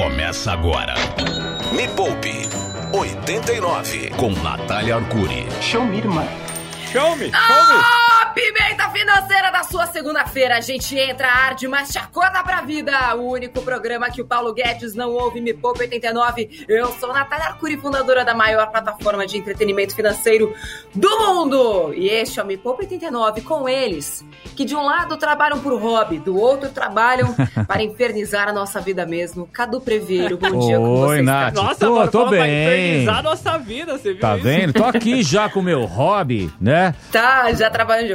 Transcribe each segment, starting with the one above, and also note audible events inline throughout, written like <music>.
começa agora. Me Poupe 89 com Natália Arcuri. Show me, irmã. Show me, show me. Ah, financeira da sua segunda-feira. A gente entra, arde, mas te acorda pra vida. O único programa que o Paulo Guedes não ouve, Me Poupe 89. Eu sou Natália Arcuri, fundadora da maior plataforma de entretenimento financeiro do mundo. E este é o Me Poupe 89 com eles, que de um lado trabalham por hobby, do outro trabalham <laughs> para infernizar a nossa vida mesmo. Cadu Preveiro, bom dia com Oi, vocês. Nath. Nossa, Tô- agora tô bem. infernizar a nossa vida, você viu Tá isso? vendo? Tô aqui <laughs> já com o meu hobby, né? Tá, já trabalhando de Que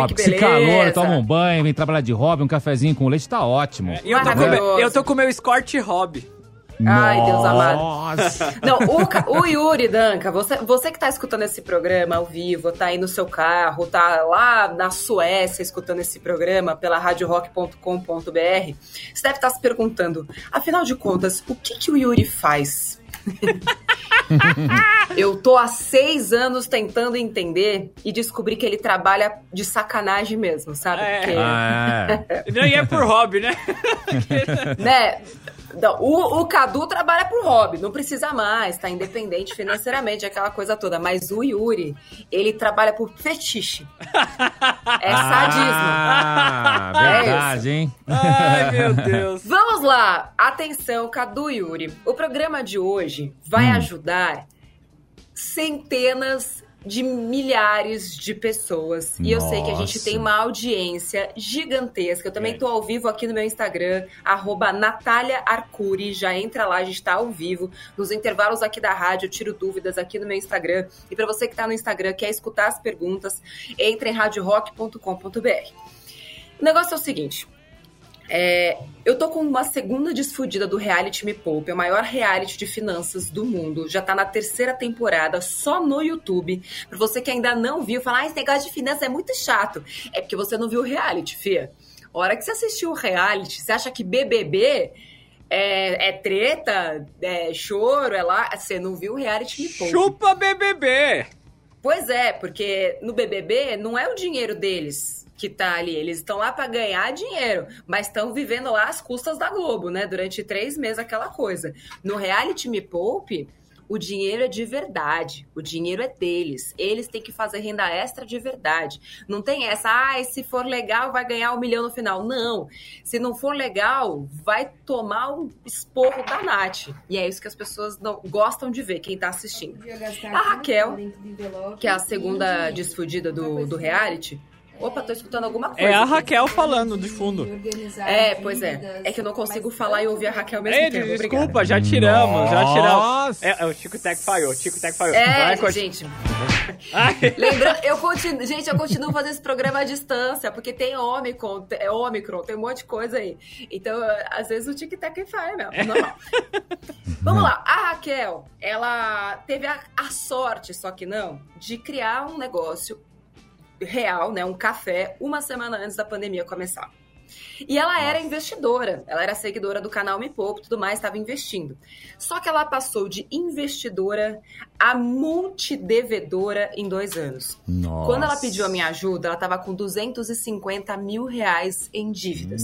hobby, que beleza. calor, toma um banho, vem trabalhar de hobby, um cafezinho com leite, tá ótimo. E eu tô, com, Maravilhoso. eu tô com o meu escort hobby. Ai, Deus amado. Nossa. <laughs> Não, o, o Yuri Danca, você, você que tá escutando esse programa ao vivo, tá aí no seu carro, tá lá na Suécia escutando esse programa pela radiorock.com.br, você deve estar se perguntando, afinal de contas, o que, que o Yuri faz? <laughs> Eu tô há seis anos tentando entender e descobri que ele trabalha de sacanagem mesmo, sabe? É. Porque, Ah, é. Nem é por hobby, né? <laughs> né? Não, o, o Cadu trabalha por hobby, não precisa mais, tá independente financeiramente, <laughs> aquela coisa toda. Mas o Yuri, ele trabalha por fetiche. É sadismo. Ah, <laughs> É verdade, hein? Ai, meu <laughs> Deus. Vamos lá, atenção, Cadu e Yuri. O programa de hoje vai Hum. ajudar centenas de milhares de pessoas. E eu sei que a gente tem uma audiência gigantesca. Eu também É. tô ao vivo aqui no meu Instagram, arroba Natália Arcuri. Já entra lá, a gente tá ao vivo. Nos intervalos aqui da rádio, eu tiro dúvidas aqui no meu Instagram. E para você que tá no Instagram, quer escutar as perguntas, entre em radiorock.com.br. O negócio é o seguinte. É, eu tô com uma segunda desfudida do reality Me Poupe, é o maior reality de finanças do mundo. Já tá na terceira temporada, só no YouTube. Pra você que ainda não viu, falar, ah, esse negócio de finanças é muito chato. É porque você não viu o reality, fia. A hora que você assistiu o reality, você acha que BBB é, é treta, é choro, é lá. Você não viu o reality Me Poupe. Chupa BBB. Pois é, porque no BBB não é o dinheiro deles que tá ali. Eles estão lá para ganhar dinheiro, mas estão vivendo lá às custas da Globo, né? Durante três meses, aquela coisa. No reality Me Poupe, o dinheiro é de verdade. O dinheiro é deles. Eles têm que fazer renda extra de verdade. Não tem essa, ah, se for legal, vai ganhar um milhão no final. Não. Se não for legal, vai tomar um esporro da Nath. E é isso que as pessoas não gostam de ver, quem tá assistindo. A Raquel, que é a segunda desfudida do, do reality. Opa, tô escutando alguma coisa. É a aqui. Raquel falando de fundo. É, pois é. É que eu não consigo falar e ouvir a Raquel mesmo Ei, tempo. desculpa, Obrigada. já tiramos, já tiramos. Nossa. É, é, o Tico Tec falhou, o Tico Tec falhou. É, Vai, gente. <laughs> Lembrando, eu continuo, gente, eu continuo fazendo esse programa à distância, porque tem Omicron, tem, é Omicron, tem um monte de coisa aí. Então, às vezes o tic-tac falha mesmo, normal. <laughs> Vamos lá, a Raquel, ela teve a, a sorte, só que não, de criar um negócio real, né, um café, uma semana antes da pandemia começar. E ela era investidora, ela era seguidora do canal Me Poupe e tudo mais, estava investindo. Só que ela passou de investidora a multidevedora em dois anos. Nossa. Quando ela pediu a minha ajuda, ela estava com 250 mil reais em dívidas.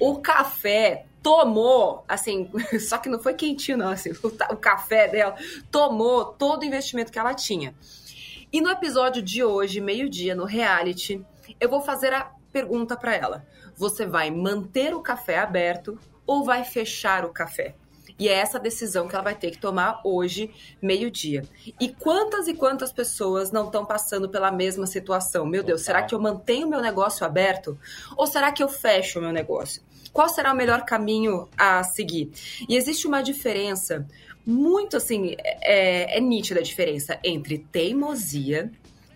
O café tomou, assim, <laughs> só que não foi quentinho, não, assim, o, o café dela tomou todo o investimento que ela tinha. E no episódio de hoje, meio-dia, no reality, eu vou fazer a pergunta para ela: você vai manter o café aberto ou vai fechar o café? E é essa decisão que ela vai ter que tomar hoje, meio-dia. E quantas e quantas pessoas não estão passando pela mesma situação? Meu Deus, será que eu mantenho meu negócio aberto ou será que eu fecho o meu negócio? Qual será o melhor caminho a seguir? E existe uma diferença muito assim, é, é nítida a diferença entre teimosia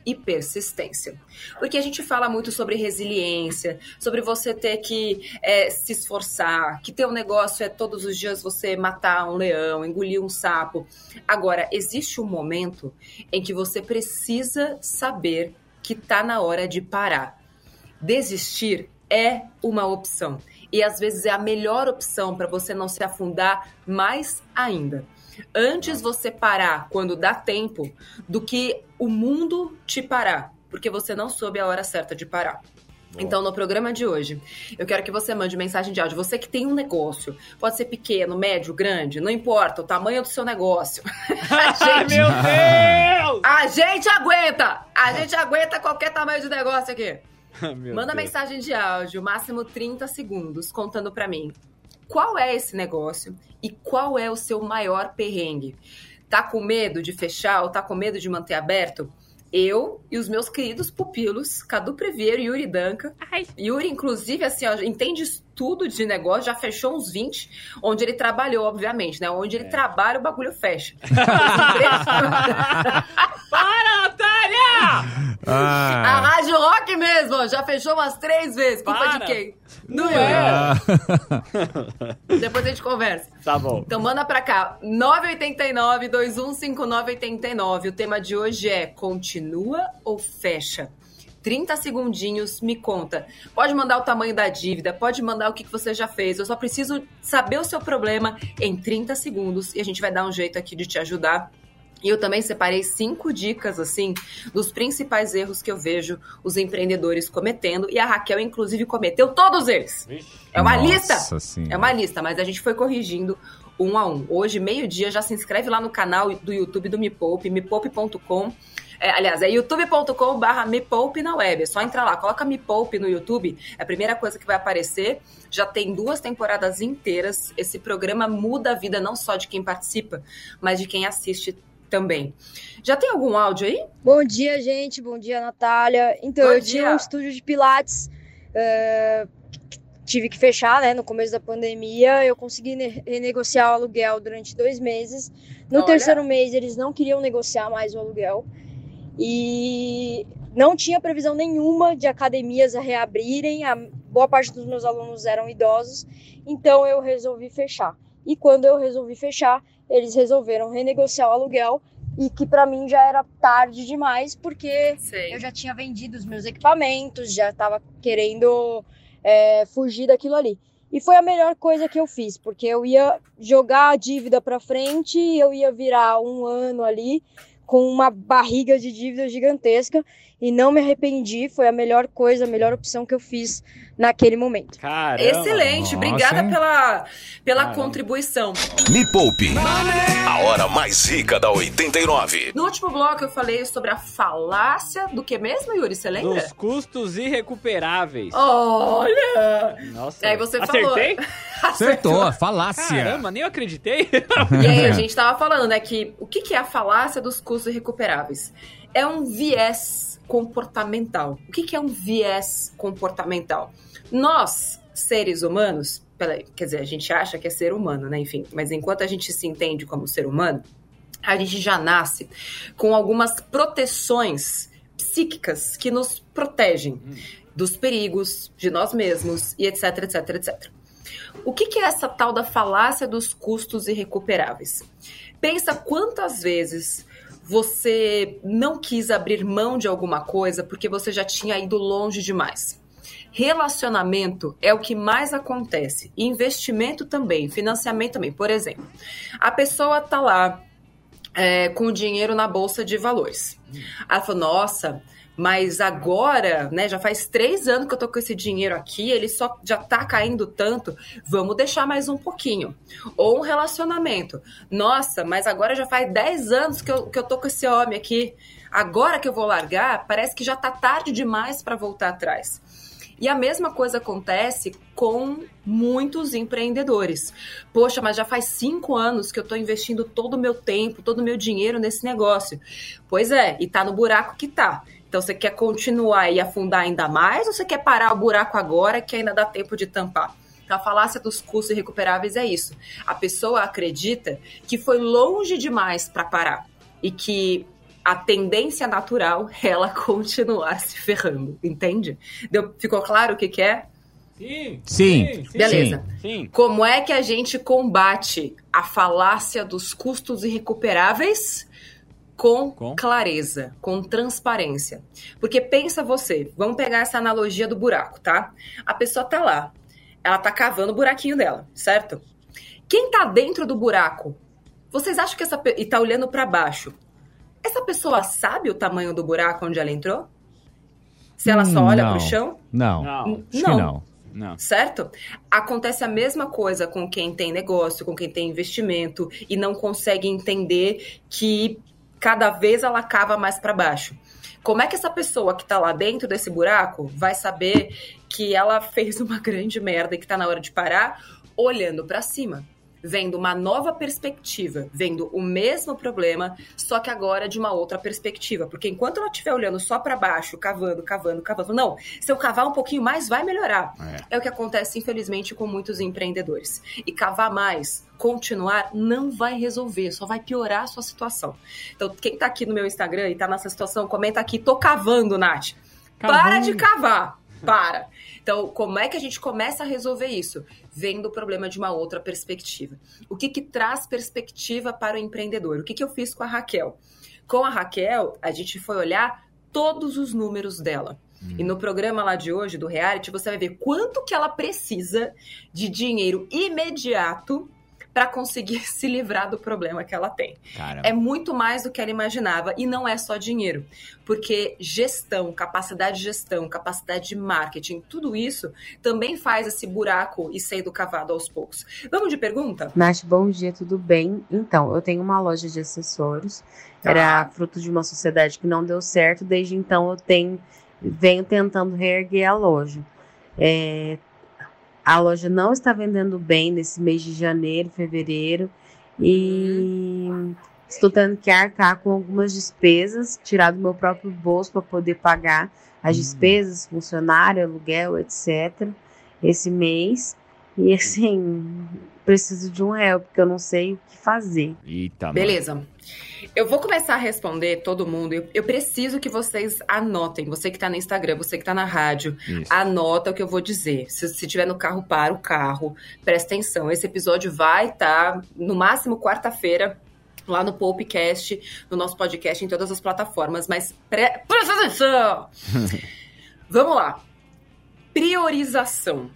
e persistência. Porque a gente fala muito sobre resiliência, sobre você ter que é, se esforçar, que ter um negócio é todos os dias você matar um leão, engolir um sapo. Agora, existe um momento em que você precisa saber que tá na hora de parar. Desistir é uma opção. E às vezes é a melhor opção para você não se afundar mais ainda. Antes você parar quando dá tempo do que o mundo te parar, porque você não soube a hora certa de parar. Então, no programa de hoje, eu quero que você mande mensagem de áudio. Você que tem um negócio, pode ser pequeno, médio, grande, não importa o tamanho do seu negócio. <laughs> a <laughs> gente, meu Deus! A gente aguenta! A gente aguenta qualquer tamanho de negócio aqui. <laughs> Manda Deus. mensagem de áudio, máximo 30 segundos, contando para mim qual é esse negócio e qual é o seu maior perrengue. Tá com medo de fechar ou tá com medo de manter aberto? eu e os meus queridos pupilos, Cadu Previero e Yuri Danca. Ai. Yuri, inclusive, assim, ó, entende tudo de negócio, já fechou uns 20, onde ele trabalhou, obviamente, né? Onde ele é. trabalha, o bagulho fecha. <laughs> Para, Natália! Ah. A Rádio Rock mesmo, ó, já fechou umas três vezes. Culpa Para. de quem? Não, Não é. é. <laughs> Depois a gente conversa. Tá bom. Então manda pra cá. 989-215989. O tema de hoje é continua ou fecha? 30 segundinhos, me conta. Pode mandar o tamanho da dívida, pode mandar o que você já fez. Eu só preciso saber o seu problema em 30 segundos e a gente vai dar um jeito aqui de te ajudar e eu também separei cinco dicas, assim, dos principais erros que eu vejo os empreendedores cometendo. E a Raquel, inclusive, cometeu todos eles. É uma Nossa lista. Senhora. É uma lista, mas a gente foi corrigindo um a um. Hoje, meio-dia, já se inscreve lá no canal do YouTube do Me Poupe, mepoupe.com. É, aliás, é youtube.com barra Me Poupe na web. É só entrar lá, coloca Me Poupe no YouTube, é a primeira coisa que vai aparecer. Já tem duas temporadas inteiras. Esse programa muda a vida não só de quem participa, mas de quem assiste também. Já tem algum áudio aí? Bom dia, gente. Bom dia, Natália. Então, Bom eu dia. tinha um estúdio de Pilates. Uh, tive que fechar, né? No começo da pandemia, eu consegui renegociar o aluguel durante dois meses. No Olha. terceiro mês, eles não queriam negociar mais o aluguel. E não tinha previsão nenhuma de academias a reabrirem. A boa parte dos meus alunos eram idosos. Então, eu resolvi fechar. E quando eu resolvi fechar, eles resolveram renegociar o aluguel e que para mim já era tarde demais porque Sei. eu já tinha vendido os meus equipamentos, já estava querendo é, fugir daquilo ali. E foi a melhor coisa que eu fiz, porque eu ia jogar a dívida para frente, eu ia virar um ano ali com uma barriga de dívida gigantesca e não me arrependi. Foi a melhor coisa, a melhor opção que eu fiz naquele momento. Caramba. Excelente, Nossa, obrigada pela, pela contribuição. Me Poupe, a hora mais rica da 89. No último bloco eu falei sobre a falácia do que mesmo, Yuri? Você lembra? Dos custos irrecuperáveis. Olha! Nossa, aí você falou. Acertei? <laughs> Acertou, falácia. Caramba, nem eu acreditei. e aí a gente tava falando, né, que o que é a falácia dos custos irrecuperáveis? É um viés comportamental. O que, é um viés comportamental? Nós, seres humanos, quer dizer, a gente acha que é ser humano, né? Enfim, mas enquanto a gente se entende como ser humano, a gente já nasce com algumas proteções psíquicas que nos protegem dos perigos, de nós mesmos e etc, etc, etc. O que, que é essa tal da falácia dos custos irrecuperáveis? Pensa quantas vezes você não quis abrir mão de alguma coisa porque você já tinha ido longe demais. Relacionamento é o que mais acontece. Investimento também, financiamento também. Por exemplo, a pessoa tá lá é, com dinheiro na bolsa de valores. Ela falou: Nossa, mas agora, né, já faz três anos que eu tô com esse dinheiro aqui, ele só já tá caindo tanto, vamos deixar mais um pouquinho. Ou um relacionamento. Nossa, mas agora já faz dez anos que eu, que eu tô com esse homem aqui. Agora que eu vou largar, parece que já tá tarde demais para voltar atrás. E a mesma coisa acontece com muitos empreendedores. Poxa, mas já faz cinco anos que eu estou investindo todo o meu tempo, todo o meu dinheiro nesse negócio. Pois é, e tá no buraco que tá. Então você quer continuar e afundar ainda mais ou você quer parar o buraco agora que ainda dá tempo de tampar? Então, a falácia dos custos irrecuperáveis é isso. A pessoa acredita que foi longe demais para parar e que a tendência natural é ela <laughs> continuar se ferrando, entende? Deu, ficou claro o que, que é? Sim, sim. sim Beleza. Sim. Como é que a gente combate a falácia dos custos irrecuperáveis? Com, com, clareza, com transparência. Porque pensa você, vamos pegar essa analogia do buraco, tá? A pessoa tá lá, ela tá cavando o buraquinho dela, certo? Quem tá dentro do buraco? Vocês acham que essa e tá olhando para baixo? Essa pessoa sabe o tamanho do buraco onde ela entrou? Se ela só olha Não. pro chão? Não. Não. Acho que Não. não. Não. Certo? Acontece a mesma coisa com quem tem negócio, com quem tem investimento e não consegue entender que cada vez ela cava mais para baixo. Como é que essa pessoa que tá lá dentro desse buraco vai saber que ela fez uma <laughs> grande merda e que tá na hora de parar olhando para cima? Vendo uma nova perspectiva, vendo o mesmo problema, só que agora de uma outra perspectiva. Porque enquanto ela estiver olhando só para baixo, cavando, cavando, cavando, não, se eu cavar um pouquinho mais, vai melhorar. É o que acontece, infelizmente, com muitos empreendedores. E cavar mais, continuar, não vai resolver, só vai piorar a sua situação. Então, quem tá aqui no meu Instagram e tá nessa situação, comenta aqui, tô cavando, Nath. Para Cavando. de cavar. Para. Então, como é que a gente começa a resolver isso? Vendo o problema de uma outra perspectiva. O que, que traz perspectiva para o empreendedor? O que, que eu fiz com a Raquel? Com a Raquel, a gente foi olhar todos os números dela. E no programa lá de hoje, do reality, você vai ver quanto que ela precisa de dinheiro imediato para conseguir <laughs> se livrar do problema que ela tem. Cara. É muito mais do que ela imaginava e não é só dinheiro, porque gestão, capacidade de gestão, capacidade de marketing, tudo isso também faz esse buraco e sendo cavado aos poucos. Vamos de pergunta? Nath, bom dia, tudo bem? Então, eu tenho uma loja de acessórios. Era fruto de uma sociedade que não deu certo. Desde então, eu tenho, venho tentando reerguer a loja. É, a loja não está vendendo bem nesse mês de janeiro, fevereiro. E estou tendo que arcar com algumas despesas, tirar do meu próprio bolso para poder pagar as despesas, funcionário, aluguel, etc. Esse mês. E assim, preciso de um help, porque eu não sei o que fazer. Eita, mano. Beleza. Eu vou começar a responder todo mundo. Eu, eu preciso que vocês anotem. Você que tá no Instagram, você que tá na rádio, Isso. anota o que eu vou dizer. Se, se tiver no carro, para o carro. Presta atenção. Esse episódio vai estar, no máximo, quarta-feira, lá no Popcast, no nosso podcast, em todas as plataformas. Mas pre... presta atenção! <laughs> Vamos lá. Priorização.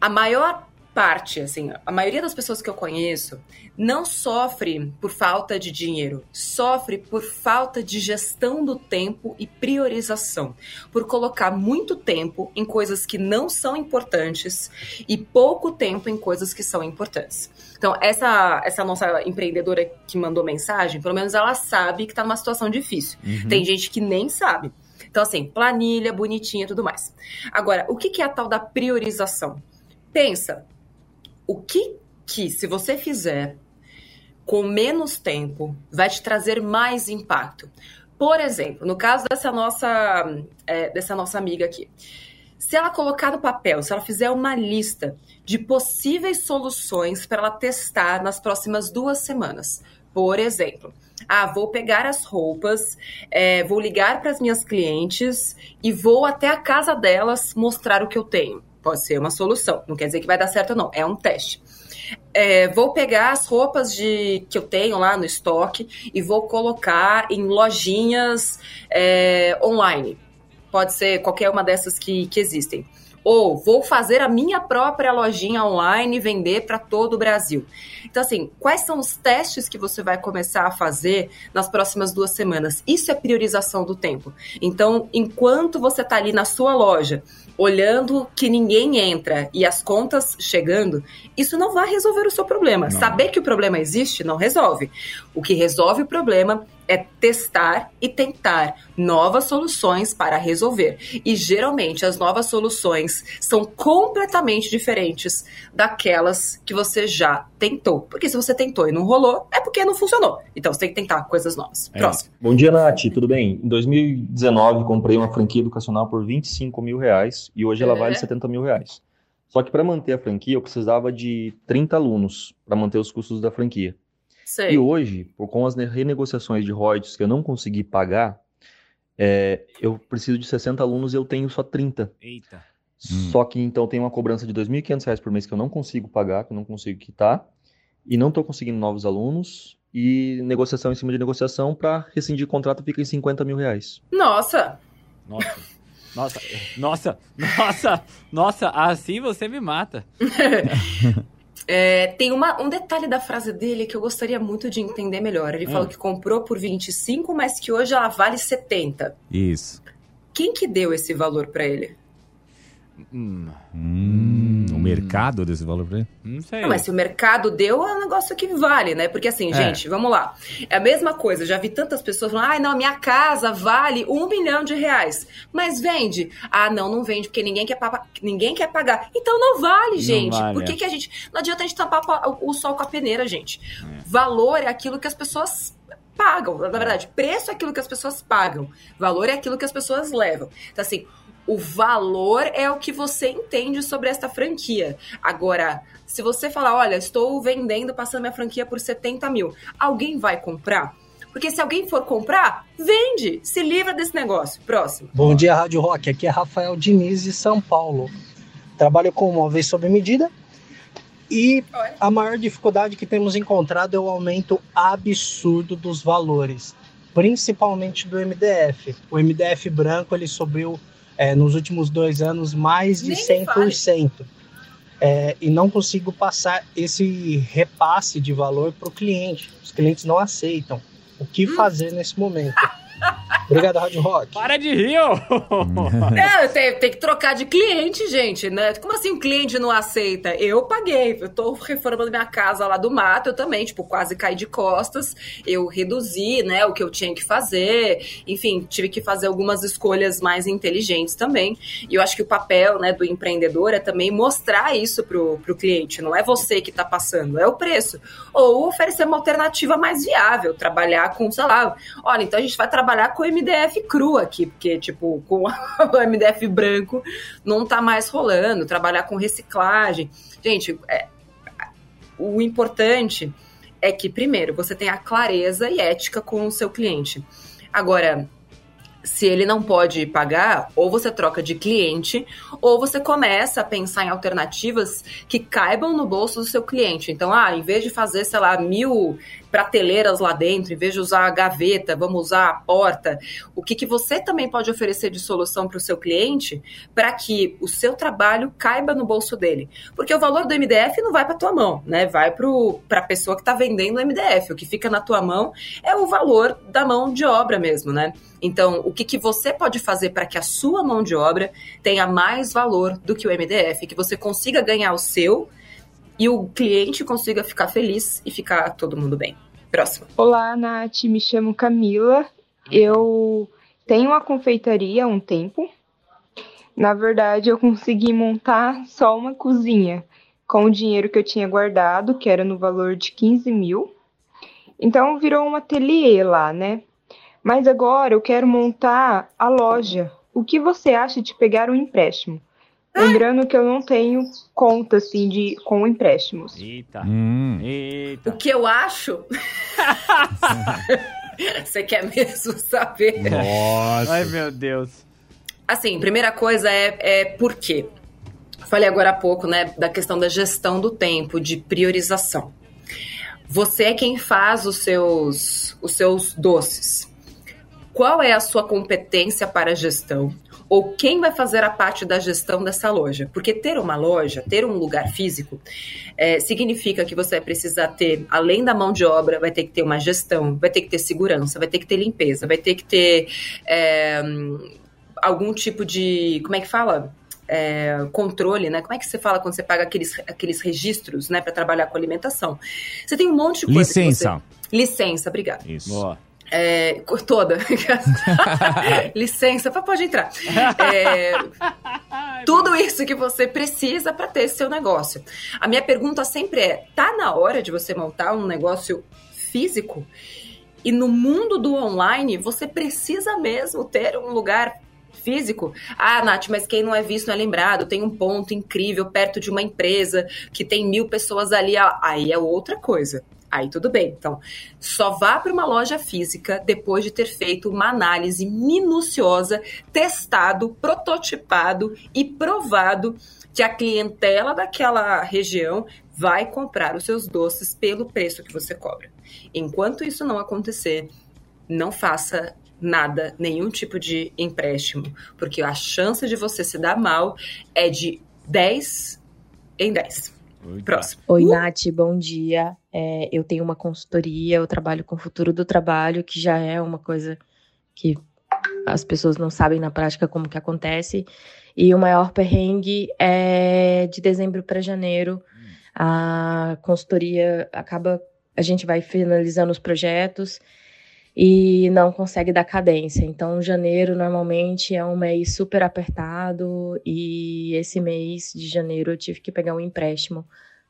A maior parte, assim, a maioria das pessoas que eu conheço não sofre por falta de dinheiro, sofre por falta de gestão do tempo e priorização, por colocar muito tempo em coisas que não são importantes e pouco tempo em coisas que são importantes. Então, essa, essa nossa empreendedora que mandou mensagem, pelo menos ela sabe que está numa situação difícil. Uhum. Tem gente que nem sabe. Então, assim, planilha, bonitinha e tudo mais. Agora, o que que é a tal da priorização? Pensa, o que que, se você fizer com menos tempo, vai te trazer mais impacto? Por exemplo, no caso dessa nossa, é, dessa nossa amiga aqui. Se ela colocar no papel, se ela fizer uma lista de possíveis soluções para ela testar nas próximas duas semanas. Por exemplo, ah, vou pegar as roupas, é, vou ligar para as minhas clientes e vou até a casa delas mostrar o que eu tenho. Pode ser uma solução, não quer dizer que vai dar certo não, é um teste. É, vou pegar as roupas de, que eu tenho lá no estoque e vou colocar em lojinhas é, online. Pode ser qualquer uma dessas que, que existem. Ou vou fazer a minha própria lojinha online e vender para todo o Brasil. Então, assim, quais são os testes que você vai começar a fazer nas próximas duas semanas? Isso é priorização do tempo. Então, enquanto você está ali na sua loja, olhando que ninguém entra e as contas chegando, isso não vai resolver o seu problema. Não. Saber que o problema existe não resolve. O que resolve o problema é testar e tentar novas soluções para resolver. E geralmente as novas soluções são completamente diferentes daquelas que você já tentou. Porque se você tentou e não rolou, é porque não funcionou. Então você tem que tentar coisas novas. É. Próximo. Bom dia, Nath. Tudo bem? Em 2019, comprei uma franquia educacional por 25 mil reais e hoje ela vale É. 70 mil reais. Só que para manter a franquia, eu precisava de 30 alunos para manter os custos da franquia. Sei. E hoje, por com as ne- renegociações de royalties que eu não consegui pagar, é, eu preciso de 60 alunos e eu tenho só 30. Eita. Só que então tem uma cobrança de 2.500 reais por mês que eu não consigo pagar, que eu não consigo quitar, e não estou conseguindo novos alunos, e negociação em cima de negociação para rescindir o contrato fica em 50 mil reais. Nossa! Nossa. Nossa, nossa, <laughs> nossa, nossa, assim você me mata. <laughs> É, tem uma- um detalhe da frase dele que eu gostaria muito de entender melhor. Ele Hum. falou que comprou por 25, mas que hoje ela vale 70. Isso. Quem que deu esse valor para ele? Hum. Hum, o mercado desse valor pra ele? Não sei. Não, mas se o mercado deu, é um negócio que vale, né? Porque assim, É. gente, vamos lá. É a mesma coisa. Já vi tantas pessoas falando, ai, não, minha casa vale um milhão de reais. Mas vende. Ah, não, não vende, porque ninguém quer, ninguém quer pagar. Então não vale, gente. vale, Por que, é. que a gente. Não adianta a gente tampar pa- o sol com a peneira, gente. Valor é aquilo que as pessoas pagam. Na verdade, preço é aquilo que as pessoas pagam. Valor é aquilo que as pessoas levam. Então, assim, o valor é o que você entende sobre esta franquia. Agora, se você falar, olha, estou vendendo, passando minha franquia por 70 mil, alguém vai comprar? Porque se alguém for comprar, vende, se livra desse negócio. Próximo. Bom dia, Rádio Rock. Aqui é Rafael Diniz de São Paulo. Trabalho com móveis sob medida e Olha. a maior dificuldade que temos encontrado é o aumento absurdo dos valores, principalmente do MDF. O MDF branco ele subiu é, nos últimos dois anos mais de Nem me 100%. É, e não consigo passar esse repasse de valor para o cliente. Os clientes não aceitam. O que fazer nesse momento? Obrigado, Rádio Rock. Para de rir, ô! <laughs> É, tem, tem que trocar de cliente, gente, né? Como assim o cliente não aceita? Eu paguei, eu tô reformando minha casa lá do mato, eu também, tipo, quase caí de costas, eu reduzi, né, o que eu tinha que fazer, enfim, tive que fazer algumas escolhas mais inteligentes também, e eu acho que o papel, né, do empreendedor é também mostrar isso pro, pro cliente, não é você que tá passando, é o preço, ou oferecer uma alternativa mais viável, trabalhar com, sei lá, olha, então a gente vai trabalhar com o MDF cru aqui, porque, tipo, com <laughs> o MDF branco não tá mais rolando, trabalhar com reciclagem. Gente, é- o importante é que, primeiro, você tenha clareza e ética com o seu cliente. Agora, se ele não pode pagar, ou você troca de cliente, ou você começa a pensar em alternativas que caibam no bolso do seu cliente. Então, ah, em vez de fazer, sei lá, mil prateleiras lá dentro, em vez de usar a gaveta, vamos usar a porta. O que, que você também pode oferecer de solução para o seu cliente para que o seu trabalho caiba no bolso dele? Porque o valor do MDF não vai para tua mão, né? Vai para a pessoa que está vendendo o MDF. O que fica na tua mão é o valor da mão de obra mesmo, né? Então, o que, que você pode fazer para que a sua mão de obra tenha mais valor do que o MDF, que você consiga ganhar o seu e o cliente consiga ficar feliz e ficar todo mundo bem. Próximo. Olá, Nath, me chamo Camila. Eu tenho uma confeitaria há um tempo. Na verdade, eu consegui montar só uma cozinha com o dinheiro que eu tinha guardado, que era no valor de 15 mil. Então virou um ateliê lá, né? Mas agora eu quero montar a loja. O que você acha de pegar um empréstimo? Lembrando que eu não tenho conta assim de com empréstimos. Eita. Hum. Eita. O que eu acho? <laughs> Você quer mesmo saber? Nossa. Ai, meu Deus. Assim, primeira coisa é, é por quê? Falei agora há pouco, né, da questão da gestão do tempo, de priorização. Você é quem faz os seus, os seus doces. Qual é a sua competência para a gestão? Ou quem vai fazer a parte da gestão dessa loja? Porque ter uma loja, ter um lugar físico, é, significa que você vai precisar ter, além da mão de obra, vai ter que ter uma gestão, vai ter que ter segurança, vai ter que ter limpeza, vai ter que ter é, algum tipo de. Como é que fala? É, controle, né? Como é que você fala quando você paga aqueles, aqueles registros, né, para trabalhar com alimentação? Você tem um monte de coisa. que Licença. você- Licença, obrigada. Isso. Boa. É, toda. <laughs> Licença, pode entrar. É, <laughs> tudo isso que você precisa para ter seu negócio. A minha pergunta sempre é: tá na hora de você montar um negócio físico? E no mundo do online, você precisa mesmo ter um lugar físico. Ah, Nath, mas quem não é visto não é lembrado. Tem um ponto incrível perto de uma empresa que tem mil pessoas ali. Aí é outra coisa. Aí tudo bem. Então, só vá para uma loja física depois de ter feito uma análise minuciosa, testado, prototipado e provado que a clientela daquela região vai comprar os seus doces pelo preço que você cobra. Enquanto isso não acontecer, não faça nada, nenhum tipo de empréstimo, porque a chance de você se dar mal é de 10 em 10. Eita. Próximo. Oi, Uh! Nath, bom dia. É, eu tenho uma consultoria, eu trabalho com o futuro do trabalho, que já é uma coisa que as pessoas não sabem na prática como que acontece. E o maior perrengue é de dezembro para janeiro. A consultoria acaba, a gente vai finalizando os projetos e não consegue dar cadência. Então, janeiro normalmente é um mês super apertado e esse mês de janeiro eu tive que pegar um empréstimo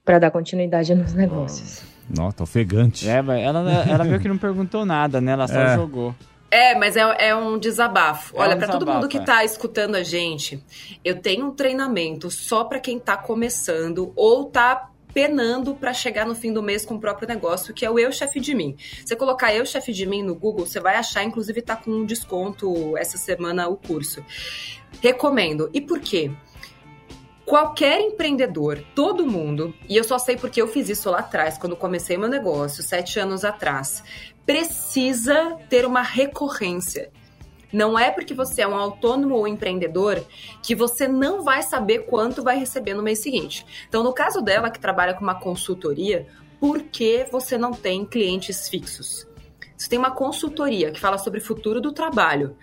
para dar continuidade <laughs> nos negócios. Nossa, ofegante. É, ela, ela meio que não perguntou nada, né? Ela só é. jogou. É, mas é, é um desabafo. É Olha, um para todo mundo que está é. escutando a gente, eu tenho um treinamento só para quem está começando ou está penando para chegar no fim do mês com o próprio negócio, que é o Eu Chefe de Mim. Você colocar Eu Chefe de Mim no Google, você vai achar, inclusive tá com um desconto essa semana o curso. Recomendo. E por quê? Qualquer empreendedor, todo mundo, e eu só sei porque eu fiz isso lá atrás, quando comecei meu negócio, sete anos atrás, precisa ter uma recorrência. Não é porque você é um autônomo ou empreendedor que você não vai saber quanto vai receber no mês seguinte. Então, no caso dela, que trabalha com uma consultoria, por que você não tem clientes fixos? Você tem uma consultoria que fala sobre futuro do trabalho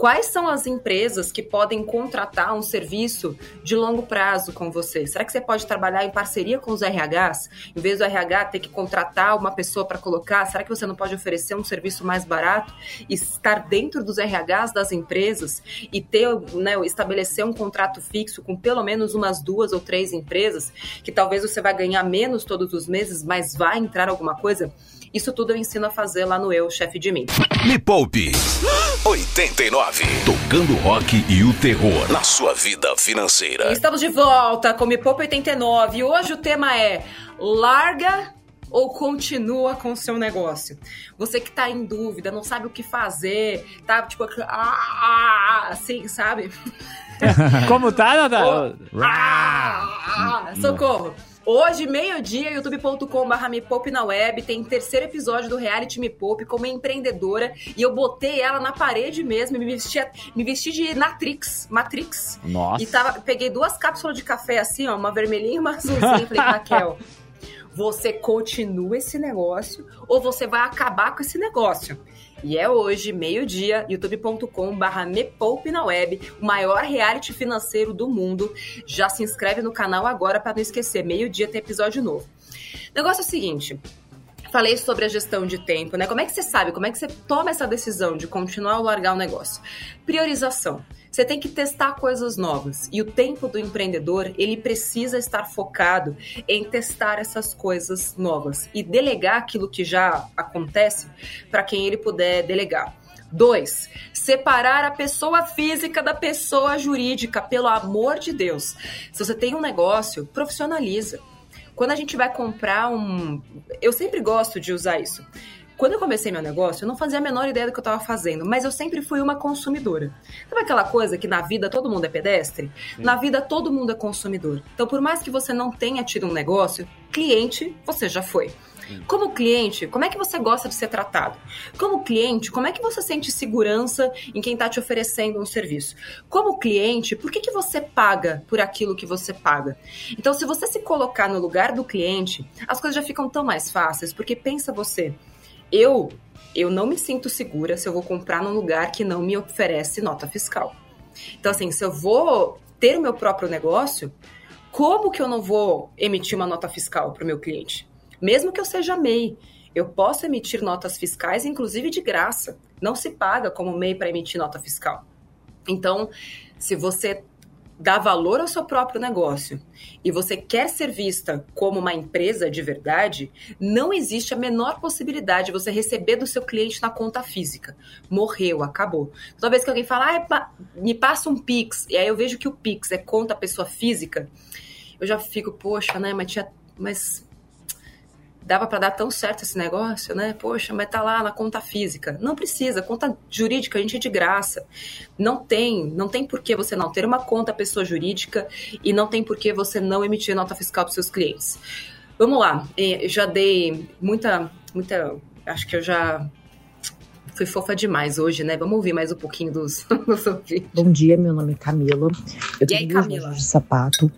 quais são as empresas que podem contratar um serviço de longo prazo com você? Será que você pode trabalhar em parceria com os RHs? Em vez do RH ter que contratar uma pessoa para colocar, será que você não pode oferecer um serviço mais barato e estar dentro dos RHs das empresas e ter, né, estabelecer um contrato fixo com pelo menos umas duas ou três empresas que talvez você vai ganhar menos todos os meses, mas vai entrar alguma coisa? Isso tudo eu ensino a fazer lá no Eu, Chefe de Mim. Me Poupe 89. Tocando rock e o terror na sua vida financeira. estamos de volta com Me Poupe 89 e hoje o tema é Larga ou continua com o seu negócio? Você que tá em dúvida, não sabe o que fazer, tá tipo ah, assim, sabe? <laughs> Como tá, Natália? Ah, socorro! Hoje, meio-dia, youtube.com.br Me Poupe na web, tem terceiro episódio do reality Me Poupe como empreendedora e eu botei ela na parede mesmo, me vesti, me vesti de Matrix, Matrix. Nossa. E tava, peguei duas cápsulas de café assim, ó, uma vermelhinha e uma azulzinha, falei, Raquel, <laughs> você continua esse negócio ou você vai acabar com esse negócio? E é hoje, meio-dia, youtube.com/barra Me Poupe na web, o maior reality financeiro do mundo. Já se inscreve no canal agora para não esquecer. Meio-dia tem episódio novo. Negócio é o seguinte: falei sobre a gestão de tempo, né? Como é que você sabe? Como é que você toma essa decisão de continuar ou largar o negócio? Priorização. Você tem que testar coisas novas. E o tempo do empreendedor, ele precisa estar focado em testar essas coisas novas e delegar aquilo que já acontece para quem ele puder delegar. Dois, separar a pessoa física da pessoa jurídica, pelo amor de Deus. Se você tem um negócio, profissionaliza. Quando a gente vai comprar um. Eu sempre gosto de usar isso. Quando eu comecei meu negócio, eu não fazia a menor ideia do que eu estava fazendo, mas eu sempre fui uma consumidora. Sabe aquela coisa que na vida todo mundo é pedestre? Sim. Na vida todo mundo é consumidor. Então, por mais que você não tenha tido um negócio, cliente você já foi. Como cliente, como é que você gosta de ser tratado? Como cliente, como é que você sente segurança em quem está te oferecendo um serviço? Como cliente, por que, que você paga por aquilo que você paga? Então, se você se colocar no lugar do cliente, as coisas já ficam tão mais fáceis, porque pensa você, eu eu não me sinto segura se eu vou comprar num lugar que não me oferece nota fiscal. Então, assim, se eu vou ter o meu próprio negócio, como que eu não vou emitir uma nota fiscal para o meu cliente? Mesmo que eu seja MEI, eu posso emitir notas fiscais, inclusive de graça. Não se paga como MEI para emitir nota fiscal. Então, se você dá valor ao seu próprio negócio e você quer ser vista como uma empresa de verdade, não existe a menor possibilidade de você receber do seu cliente na conta física. Morreu, acabou. Toda vez que alguém fala, ah, me passa um Pix, e aí eu vejo que o Pix é conta pessoa física, eu já fico, poxa, né, mas tinha. Mas dava para dar tão certo esse negócio, né? Poxa, mas tá lá na conta física. Não precisa, conta jurídica a gente é de graça. Não tem, não tem por que você não ter uma conta pessoa jurídica e não tem por que você não emitir nota fiscal para seus clientes. Vamos lá, eu já dei muita, muita, acho que eu já fui fofa demais hoje, né? Vamos ouvir mais um pouquinho dos, <laughs> dos Bom dia, meu nome é Camila. Eu tenho duas lojas de sapato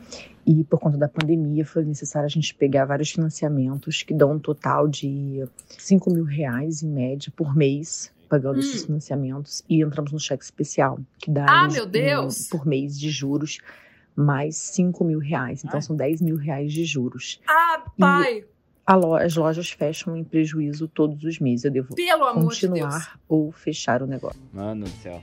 e por conta da pandemia foi necessário a gente pegar vários financiamentos que dão um total de 5 mil reais em média por mês pagando hum. esses financiamentos e entramos no cheque especial, que dá ah, meu Deus. Um, por mês de juros mais 5 mil reais. Então Ai. são 10 mil reais de juros. Ah, pai! E as lojas fecham em prejuízo todos os meses. Eu devo Pelo continuar de ou fechar o negócio. Mano do céu.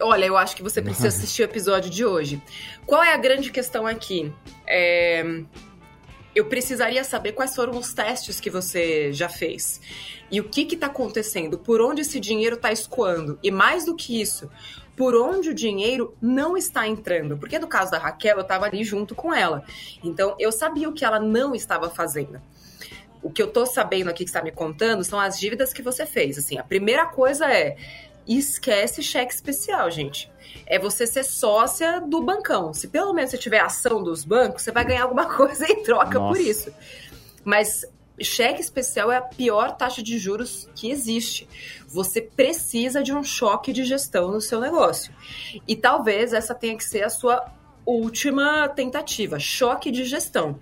Olha, eu acho que você precisa assistir o episódio de hoje. Qual é a grande questão aqui? É... Eu precisaria saber quais foram os testes que você já fez. E o que está acontecendo? Por onde esse dinheiro está escoando? E mais do que isso, por onde o dinheiro não está entrando. Porque no caso da Raquel, eu estava ali junto com ela. Então, eu sabia o que ela não estava fazendo o que eu tô sabendo aqui que está me contando são as dívidas que você fez. Assim, a primeira coisa é esquece cheque especial, gente. É você ser sócia do bancão. Se pelo menos você tiver ação dos bancos, você vai ganhar alguma <laughs> coisa em troca Nossa. por isso. Mas cheque especial é a pior taxa de juros que existe. Você precisa de um choque de gestão no seu negócio. E talvez essa tenha que ser a sua última tentativa, choque de gestão.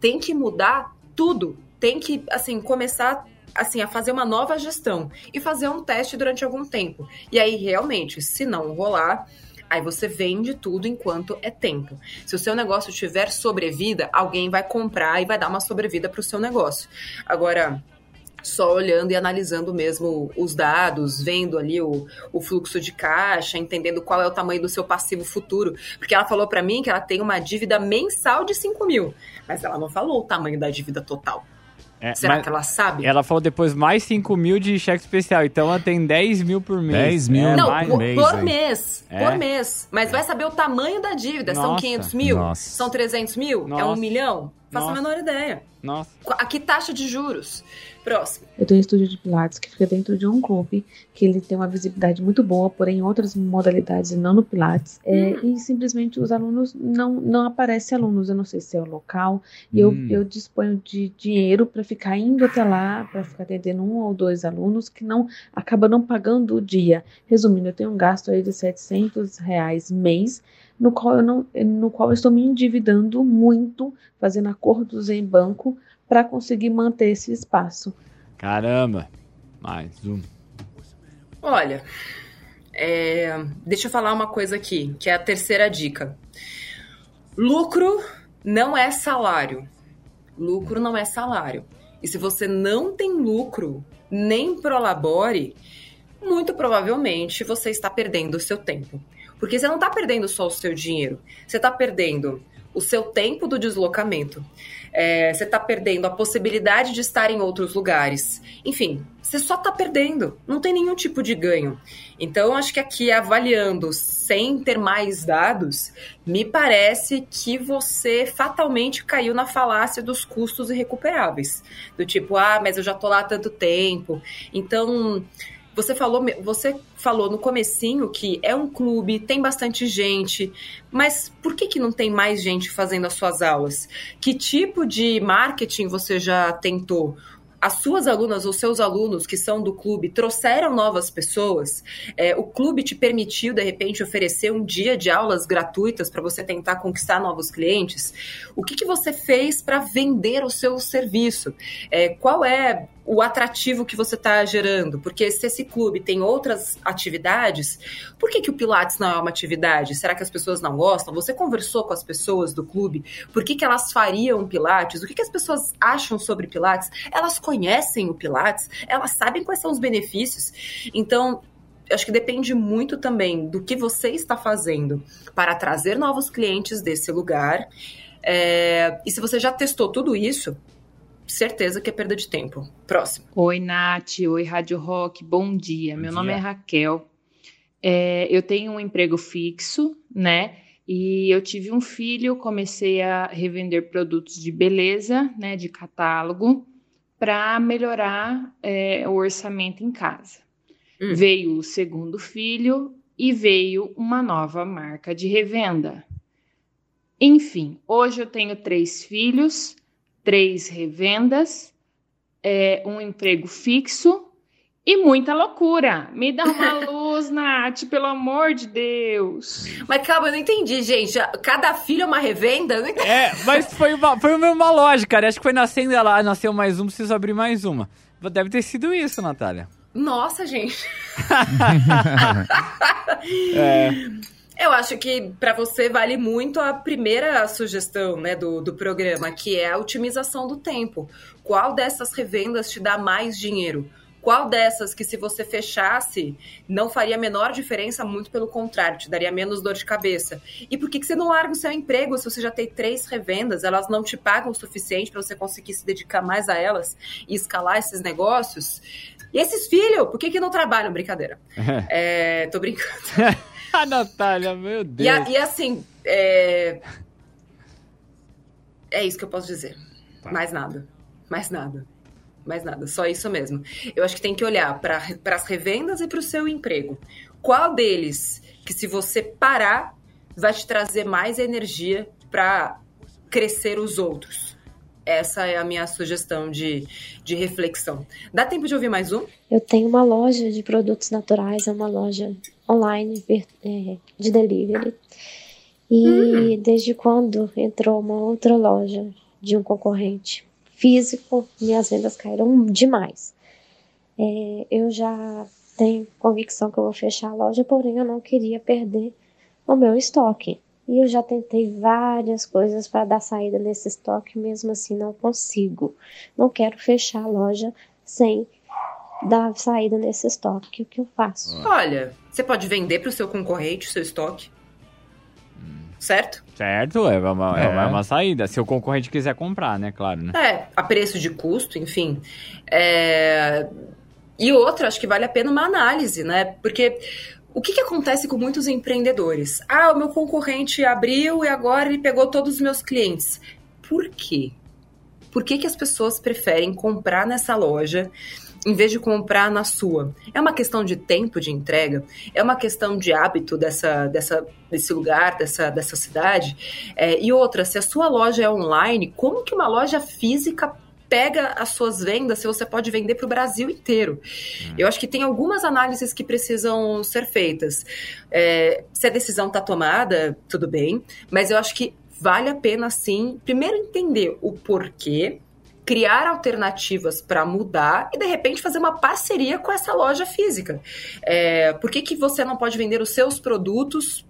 Tem que mudar tudo tem que, assim, começar assim, a fazer uma nova gestão e fazer um teste durante algum tempo. E aí, realmente, se não rolar, aí você vende tudo enquanto é tempo. Se o seu negócio tiver sobrevida, alguém vai comprar e vai dar uma sobrevida para o seu negócio. Agora, só olhando e analisando mesmo os dados, vendo ali o, o fluxo de caixa, entendendo qual é o tamanho do seu passivo futuro. Porque ela falou para mim que ela tem uma dívida mensal de 5 mil, mas ela não falou o tamanho da dívida total. É, Será que ela sabe? Ela falou depois mais 5 mil de cheque especial, então ela tem 10 mil por mês. 10 mil é, Não, mais por, mês, por mês. É. Por mês. Mas é. vai saber o tamanho da dívida. Nossa. São 500 mil? Nossa. São 300 mil? Nossa. É um milhão? Faço a menor ideia. Nossa. A que taxa de juros? Próximo. Eu tenho um estúdio de Pilates que fica dentro de um clube, que ele tem uma visibilidade muito boa, porém em outras modalidades, não no Pilates. É, hum. E simplesmente os alunos não, não aparecem alunos. Eu não sei se é o local. E hum. eu, eu disponho de dinheiro para ficar indo até lá, para ficar atendendo um ou dois alunos que não acaba não pagando o dia. Resumindo, eu tenho um gasto aí de 700 reais mês no qual eu não, no qual eu estou me endividando muito, fazendo acordos em banco para conseguir manter esse espaço. Caramba, mais um. Olha, é, deixa eu falar uma coisa aqui, que é a terceira dica. Lucro não é salário. Lucro não é salário. E se você não tem lucro, nem prolabore, muito provavelmente você está perdendo o seu tempo. Porque você não está perdendo só o seu dinheiro, você está perdendo o seu tempo do deslocamento. É, você está perdendo a possibilidade de estar em outros lugares. Enfim, você só está perdendo, não tem nenhum tipo de ganho. Então, acho que aqui, avaliando sem ter mais dados, me parece que você fatalmente caiu na falácia dos custos irrecuperáveis. Do tipo, ah, mas eu já tô lá há tanto tempo. Então você falou, você falou no comecinho que é um clube, tem bastante gente, mas por que, que não tem mais gente fazendo as suas aulas? Que tipo de marketing você já tentou? as suas alunas ou seus alunos que são do clube trouxeram novas pessoas, é, o clube te permitiu, de repente, oferecer um dia de aulas gratuitas para você tentar conquistar novos clientes, o que, que você fez para vender o seu serviço? É, qual é o atrativo que você está gerando. Porque se esse clube tem outras atividades, por que, que o Pilates não é uma atividade? Será que as pessoas não gostam? Você conversou com as pessoas do clube? Por que, que elas fariam Pilates? O que, que as pessoas acham sobre Pilates? Elas conhecem o Pilates? Elas sabem quais são os benefícios? Então, acho que depende muito também do que você está fazendo para trazer novos clientes desse lugar. É, e se você já testou tudo isso, certeza que é perda de tempo. Próximo. Oi, Nath. Oi, Rádio Rock. Bom dia. Bom Meu dia. nome é Raquel. É, eu tenho um emprego fixo, né? E eu tive um filho, comecei a revender produtos de beleza, né? De catálogo, para melhorar é, o orçamento em casa. Hum. Veio o segundo filho e veio uma nova marca de revenda. Enfim, hoje eu tenho três filhos três revendas, é, um emprego fixo e muita loucura. Me dá uma <laughs> luz, Nath, pelo amor de Deus. Mas calma, eu não entendi, gente. Cada filho é uma revenda? É, mas foi uma, foi lógica, cara. Acho que foi nascendo ela, nasceu mais um, preciso abrir mais uma. Deve ter sido isso, Natália. Nossa, gente. <laughs> <laughs> é. Eu acho que para você vale muito a primeira sugestão né, do, do programa, que é a otimização do tempo. Qual dessas revendas te dá mais dinheiro? Qual dessas que, se você fechasse, não faria a menor diferença? Muito pelo contrário, te daria menos dor de cabeça. E por que, que você não larga o seu emprego se você já tem três revendas? Elas não te pagam o suficiente para você conseguir se dedicar mais a elas e escalar esses negócios? E esses filhos, por que, que não trabalham? Brincadeira. é, tô brincando. <laughs> a <laughs> Natália, meu Deus. E, e assim, é... é isso que eu posso dizer. Tá. Mais nada. Mais nada mais nada, só isso mesmo. Eu acho que tem que olhar para as revendas e para o seu emprego. Qual deles que, se você parar, vai te trazer mais energia para crescer os outros? Essa é a minha sugestão de, de reflexão. Dá tempo de ouvir mais um? Eu tenho uma loja de produtos naturais, é uma loja online é, de delivery. E hum. desde quando entrou uma outra loja de um concorrente físico, minhas vendas caíram demais. É, eu já tenho convicção que eu vou fechar a loja, porém eu não queria perder o meu estoque. E eu já tentei várias coisas para dar saída nesse estoque, mesmo assim não consigo. Não quero fechar a loja sem dar saída nesse estoque. O que eu faço? Olha, você pode vender para o seu concorrente o seu estoque certo? Certo, é uma, é. é uma saída. Se o concorrente quiser comprar, né? Claro, né? É, a preço de custo, enfim. É... E outra, acho que vale a pena uma análise, né? Porque o que, que acontece com muitos empreendedores? Ah, o meu concorrente abriu e agora ele pegou todos os meus clientes. Por quê? Por que, que as pessoas preferem comprar nessa loja em vez de comprar na sua. É uma questão de tempo de entrega, é uma questão de hábito dessa, dessa, desse lugar, dessa, dessa cidade. É, e outra, se a sua loja é online, como que uma loja física pega as suas vendas se você pode vender para o Brasil inteiro. Hum. Eu acho que tem algumas análises que precisam ser feitas. É, se a decisão está tomada, tudo bem, mas eu acho que vale a pena sim, primeiro entender o porquê criar alternativas para mudar e de repente fazer uma parceria com essa loja física. É, por que, que você não pode vender os seus produtos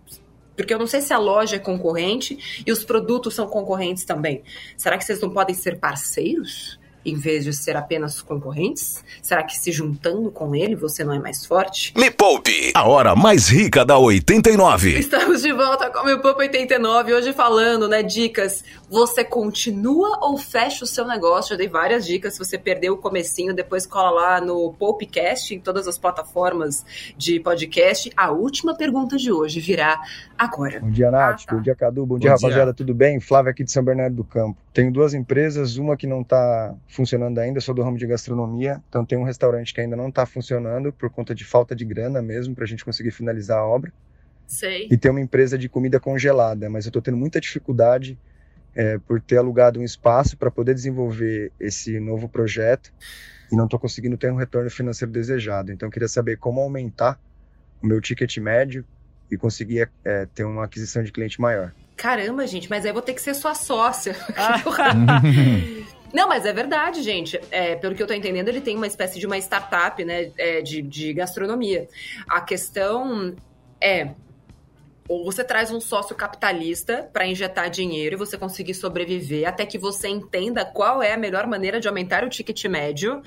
porque eu não sei se a loja é concorrente e os produtos são concorrentes também. Será que vocês não podem ser parceiros? Em vez de ser apenas concorrentes? Será que se juntando com ele você não é mais forte? Me Poupe, a hora mais rica da 89. Estamos de volta com o Me Poupe 89, hoje falando, né, dicas. Você continua ou fecha o seu negócio? Já dei várias dicas, se você perdeu o comecinho, depois cola lá no Poupecast, em todas as plataformas de podcast. A última pergunta de hoje virá agora. Bom dia, Nath. Ah, tá. Bom dia, Cadu. Bom, Bom dia, dia, rapaziada. Tudo bem? Flávio aqui de São Bernardo do Campo. Tenho duas empresas, uma que não está funcionando ainda, sou do ramo de gastronomia, então tem um restaurante que ainda não está funcionando por conta de falta de grana mesmo para a gente conseguir finalizar a obra. Sei. E tem uma empresa de comida congelada, mas eu estou tendo muita dificuldade é, por ter alugado um espaço para poder desenvolver esse novo projeto e não estou conseguindo ter um retorno financeiro desejado. Então eu queria saber como aumentar o meu ticket médio e conseguir é, ter uma aquisição de cliente maior. Caramba, gente, mas aí eu vou ter que ser sua sócia. <laughs> Ah. <laughs> Não, mas é verdade, gente. É, pelo que eu tô entendendo, ele tem uma espécie de uma startup, né, é, de, de gastronomia. A questão é ou você traz um sócio capitalista para injetar dinheiro e você conseguir sobreviver até que você entenda qual é a melhor maneira de aumentar o ticket médio,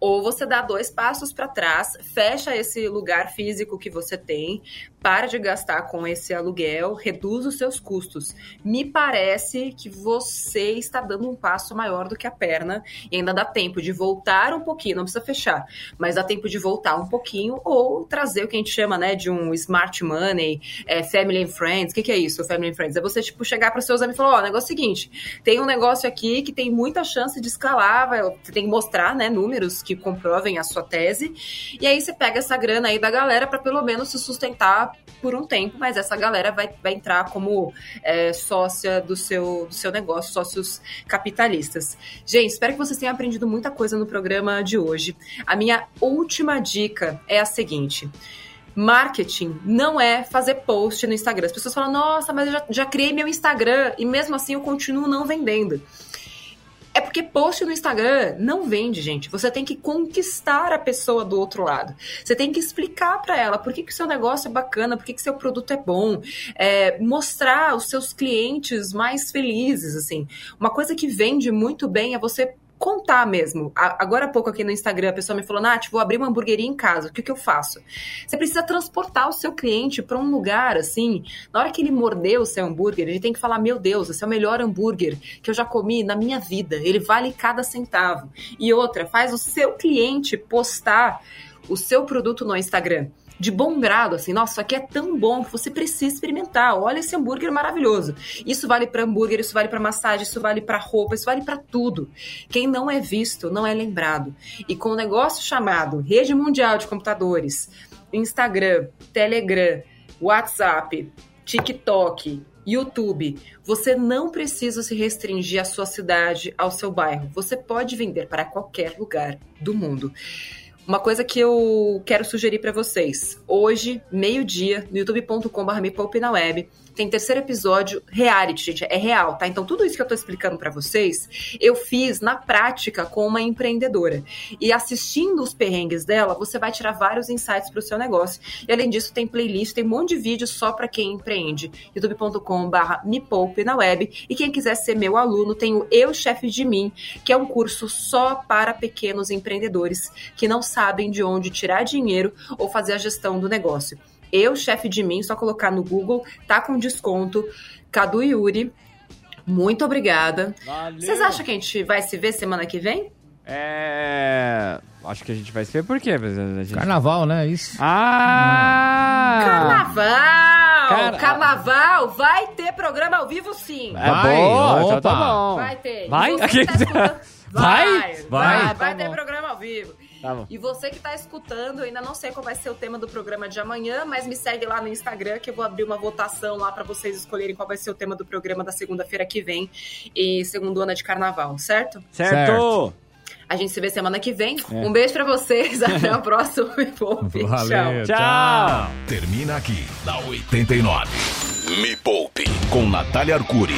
ou você dá dois passos para trás, fecha esse lugar físico que você tem, para de gastar com esse aluguel, reduz os seus custos. Me parece que você está dando um passo maior do que a perna e ainda dá tempo de voltar um pouquinho, não precisa fechar, mas dá tempo de voltar um pouquinho ou trazer o que a gente chama, né, de um smart money, é, family and friends. O que, que, é isso, family and friends? É você, tipo, chegar para seus amigos e falar, ó, oh, negócio é o seguinte, tem um negócio aqui que tem muita chance de escalar, vai, você tem que mostrar, né, números que comprovem a sua tese, e aí você pega essa grana aí da galera para pelo menos se sustentar por um tempo, mas essa galera vai, vai entrar como é, sócia do seu, do seu negócio, sócios capitalistas. Gente, espero que vocês tenham aprendido muita coisa no programa de hoje. A minha última dica é a seguinte. Marketing não é fazer post no Instagram. As pessoas falam, nossa, mas eu já, já criei meu Instagram e mesmo assim eu continuo não vendendo É porque post no Instagram não vende, gente. Você tem que conquistar a pessoa do outro lado. Você tem que explicar para ela por que, o seu negócio é bacana, por que, que seu produto é bom, é, mostrar os seus clientes mais felizes, assim. Uma coisa que vende muito bem é você contar mesmo. Agora há pouco aqui no Instagram, a pessoa me falou, Nath, vou abrir uma hamburgueria em casa, o que, que eu faço? Você precisa transportar o seu cliente para um lugar, assim, na hora que ele morder o seu hambúrguer, ele tem que falar, meu Deus, esse é o melhor hambúrguer que eu já comi na minha vida, ele vale cada centavo. E outra, faz o seu cliente postar o seu produto no Instagram de bom grado, assim, nossa, isso aqui é tão bom que você precisa experimentar. Olha esse hambúrguer maravilhoso. Isso vale para hambúrguer, isso vale para massagem, isso vale para roupa, isso vale para tudo. Quem não é visto não é lembrado. E com o um negócio chamado Rede Mundial de Computadores, Instagram, Telegram, WhatsApp, TikTok, YouTube, você não precisa se restringir à sua cidade, ao seu bairro. Você pode vender para qualquer lugar do mundo. Uma coisa que eu quero sugerir para vocês. Hoje, meio-dia, no youtube.com.br na web, tem terceiro episódio reality, gente, é real, tá? Então tudo isso que eu tô explicando para vocês, eu fiz na prática com uma empreendedora. E assistindo os perrengues dela, você vai tirar vários insights para o seu negócio. E além disso, tem playlist, tem um monte de vídeo só para quem empreende. youtube.com/barra me poupe na web. E quem quiser ser meu aluno, tem o Eu Chefe de Mim, que é um curso só para pequenos empreendedores que não sabem de onde tirar dinheiro ou fazer a gestão do negócio. Eu, chefe de mim, só colocar no Google, tá com desconto. Cadu Yuri, muito obrigada. Valeu. Vocês acham que a gente vai se ver semana que vem? É. Acho que a gente vai se ver por quê? Gente... Carnaval, né? Isso. Ah! Carnaval! Car... Carnaval! Vai ter programa ao vivo sim! É vai, boa, então tá bom. Vai ter. Vai? Tá <laughs> vai? Vai, vai, vai, vai tá ter programa ao vivo. Tá e você que está escutando, eu ainda não sei qual vai ser o tema do programa de amanhã, mas me segue lá no Instagram que eu vou abrir uma votação lá para vocês escolherem qual vai ser o tema do programa da segunda-feira que vem e segundo ano de carnaval, certo? Certo. certo. A gente se vê semana que vem. É. Um beijo para vocês. <laughs> Até o próximo Me Poupe. Valeu, tchau. tchau. Termina aqui, na 89. Me Poupe, com Natália Arcuri.